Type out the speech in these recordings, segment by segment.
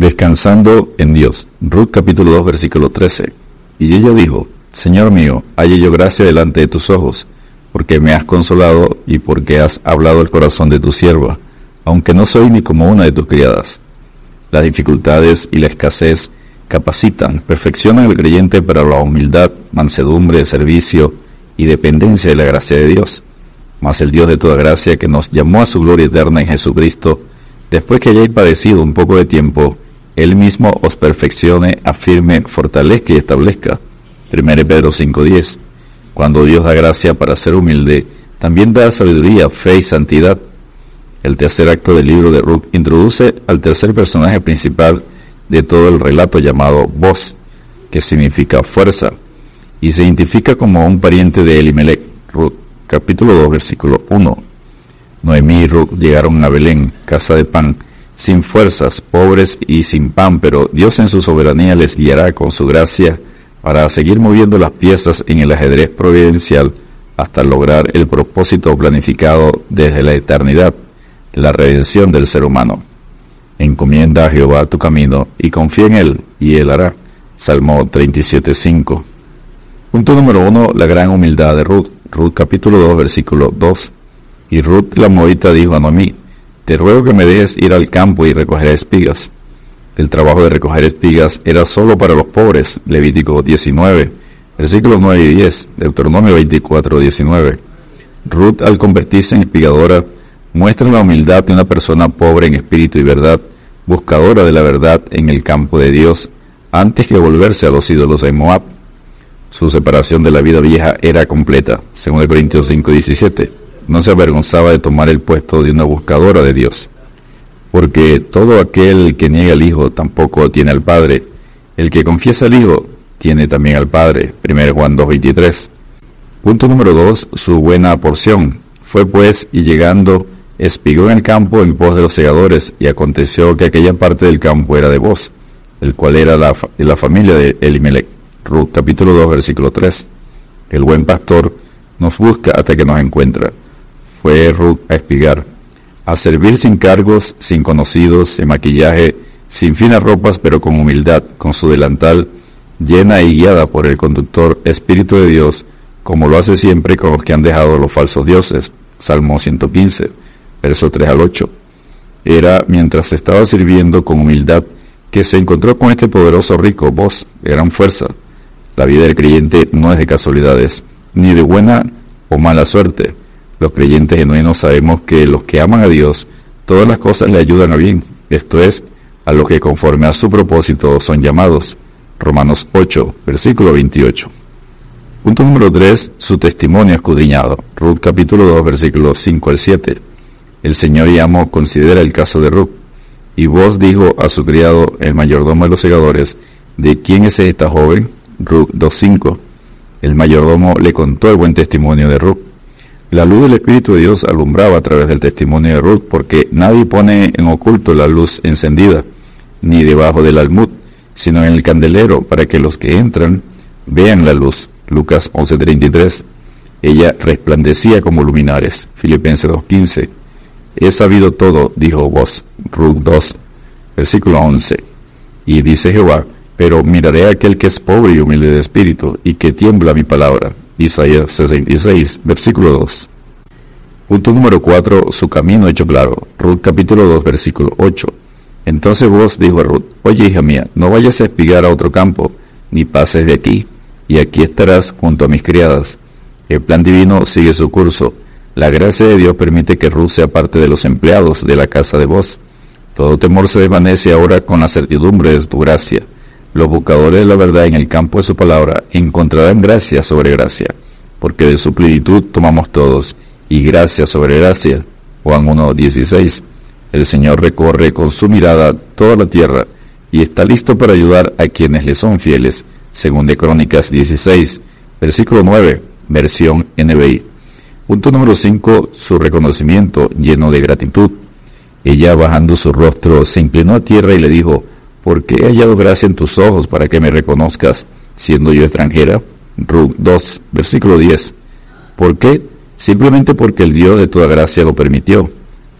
Descansando en Dios. Ruth capítulo 2 versículo 13. Y ella dijo, Señor mío, halle yo gracia delante de tus ojos, porque me has consolado y porque has hablado el corazón de tu sierva, aunque no soy ni como una de tus criadas. Las dificultades y la escasez capacitan, perfeccionan al creyente para la humildad, mansedumbre, servicio y dependencia de la gracia de Dios. Mas el Dios de toda gracia que nos llamó a su gloria eterna en Jesucristo, después que hayáis padecido un poco de tiempo, él mismo os perfeccione, afirme, fortalezca y establezca. 1 Pedro 5:10. Cuando Dios da gracia para ser humilde, también da sabiduría, fe y santidad. El tercer acto del libro de Ruth introduce al tercer personaje principal de todo el relato llamado voz, que significa fuerza, y se identifica como un pariente de Elimelech. Ruth, capítulo 2, versículo 1. Noemí y Ruth llegaron a Belén, casa de pan, sin fuerzas, pobres y sin pan, pero Dios en su soberanía les guiará con su gracia para seguir moviendo las piezas en el ajedrez providencial hasta lograr el propósito planificado desde la eternidad, la redención del ser humano. Encomienda a Jehová tu camino y confía en Él, y Él hará. Salmo 37.5. Punto número 1. La gran humildad de Ruth. Ruth capítulo 2, versículo 2. Y Ruth la Moita dijo a Noemí, te ruego que me dejes ir al campo y recoger espigas. El trabajo de recoger espigas era solo para los pobres, Levítico 19, versículos 9 y 10, Deuteronomio 24, 19. Ruth, al convertirse en espigadora, muestra la humildad de una persona pobre en espíritu y verdad, buscadora de la verdad en el campo de Dios, antes que volverse a los ídolos de Moab. Su separación de la vida vieja era completa, según Corintios 5, 17 no se avergonzaba de tomar el puesto de una buscadora de Dios. Porque todo aquel que niega al Hijo tampoco tiene al Padre. El que confiesa al Hijo tiene también al Padre. 1 Juan 2.23. Punto número 2. Su buena porción. Fue pues, y llegando, espigó en el campo en pos de los segadores, y aconteció que aquella parte del campo era de vos, el cual era la, la familia de Elimelech. Ruth capítulo 2, versículo 3. El buen pastor nos busca hasta que nos encuentra fue Ruth a espigar, a servir sin cargos, sin conocidos, sin maquillaje, sin finas ropas, pero con humildad, con su delantal, llena y guiada por el conductor Espíritu de Dios, como lo hace siempre con los que han dejado los falsos dioses. Salmo 115, verso 3 al 8. Era mientras estaba sirviendo con humildad que se encontró con este poderoso rico voz, gran fuerza. La vida del creyente no es de casualidades, ni de buena o mala suerte. Los creyentes genuinos sabemos que los que aman a Dios, todas las cosas le ayudan a bien, esto es, a los que conforme a su propósito son llamados. Romanos 8, versículo 28. Punto número 3. Su testimonio escudriñado. Ruth capítulo 2, versículos 5 al 7. El Señor y amo considera el caso de Ruth. Y vos dijo a su criado, el mayordomo de los segadores, ¿de quién es esta joven? Ruth 2.5. El mayordomo le contó el buen testimonio de Ruth. La luz del Espíritu de Dios alumbraba a través del testimonio de Ruth, porque nadie pone en oculto la luz encendida, ni debajo del almud, sino en el candelero, para que los que entran vean la luz. Lucas 11:33. Ella resplandecía como luminares. Filipenses 2:15. He sabido todo, dijo vos. Ruth 2, versículo 11. Y dice Jehová, pero miraré a aquel que es pobre y humilde de espíritu, y que tiembla mi palabra. Isaías 66, versículo 2. Punto número 4, su camino hecho claro. Ruth capítulo 2, versículo 8. Entonces vos dijo a Ruth, oye hija mía, no vayas a espigar a otro campo, ni pases de aquí, y aquí estarás junto a mis criadas. El plan divino sigue su curso. La gracia de Dios permite que Ruth sea parte de los empleados de la casa de vos. Todo temor se desvanece ahora con la certidumbre de tu gracia. Los buscadores de la verdad en el campo de su palabra encontrarán gracia sobre gracia, porque de su plenitud tomamos todos, y gracia sobre gracia. Juan 1.16. El Señor recorre con su mirada toda la tierra y está listo para ayudar a quienes le son fieles, según de Crónicas 16, versículo 9, versión NBI. Punto número 5. Su reconocimiento lleno de gratitud. Ella, bajando su rostro, se inclinó a tierra y le dijo, porque he hallado gracia en tus ojos para que me reconozcas, siendo yo extranjera. Ruth 2, versículo 10. ¿Por qué? Simplemente porque el Dios de toda gracia lo permitió.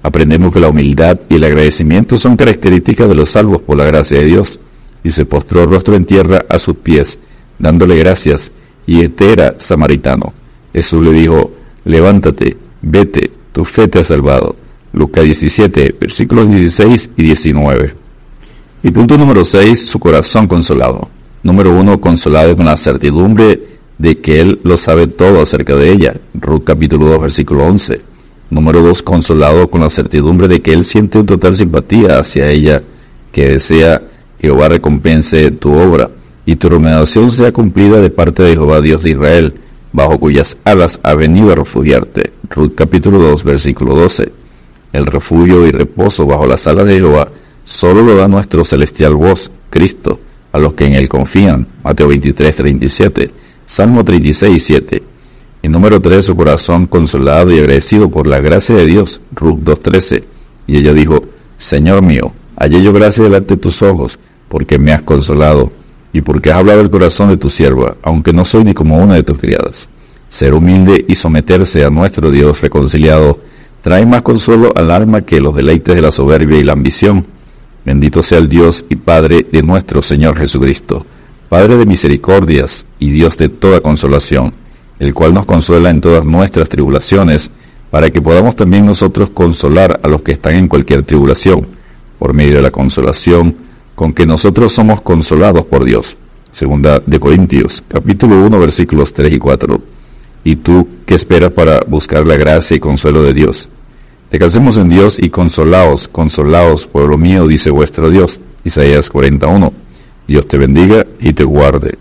aprendemos que la humildad y el agradecimiento son características de los salvos por la gracia de Dios. Y se postró rostro en tierra a sus pies, dándole gracias, y este era samaritano. Jesús le dijo, levántate, vete, tu fe te ha salvado. Lucas 17, versículos 16 y 19. Y punto número 6, su corazón consolado. Número 1, consolado con la certidumbre de que Él lo sabe todo acerca de ella. Ruth capítulo 2, versículo 11. Número 2, consolado con la certidumbre de que Él siente un total simpatía hacia ella, que desea Jehová recompense tu obra y tu remuneración sea cumplida de parte de Jehová Dios de Israel, bajo cuyas alas ha venido a refugiarte. Ruth capítulo 2, versículo 12. El refugio y reposo bajo las alas de Jehová solo lo da nuestro celestial voz, Cristo, a los que en él confían. Mateo 23, 37. Salmo 36, 7. Y número 3, su corazón consolado y agradecido por la gracia de Dios. Ruth 2, 13. Y ella dijo, Señor mío, hallé yo gracia delante de tus ojos, porque me has consolado y porque has hablado el corazón de tu sierva, aunque no soy ni como una de tus criadas. Ser humilde y someterse a nuestro Dios reconciliado trae más consuelo al alma que los deleites de la soberbia y la ambición. Bendito sea el Dios y Padre de nuestro Señor Jesucristo, Padre de misericordias y Dios de toda consolación, el cual nos consuela en todas nuestras tribulaciones, para que podamos también nosotros consolar a los que están en cualquier tribulación, por medio de la consolación con que nosotros somos consolados por Dios. Segunda de Corintios, capítulo 1, versículos 3 y 4. ¿Y tú qué esperas para buscar la gracia y consuelo de Dios? Descansemos en Dios y consolaos, consolaos, pueblo mío, dice vuestro Dios. Isaías 41. Dios te bendiga y te guarde.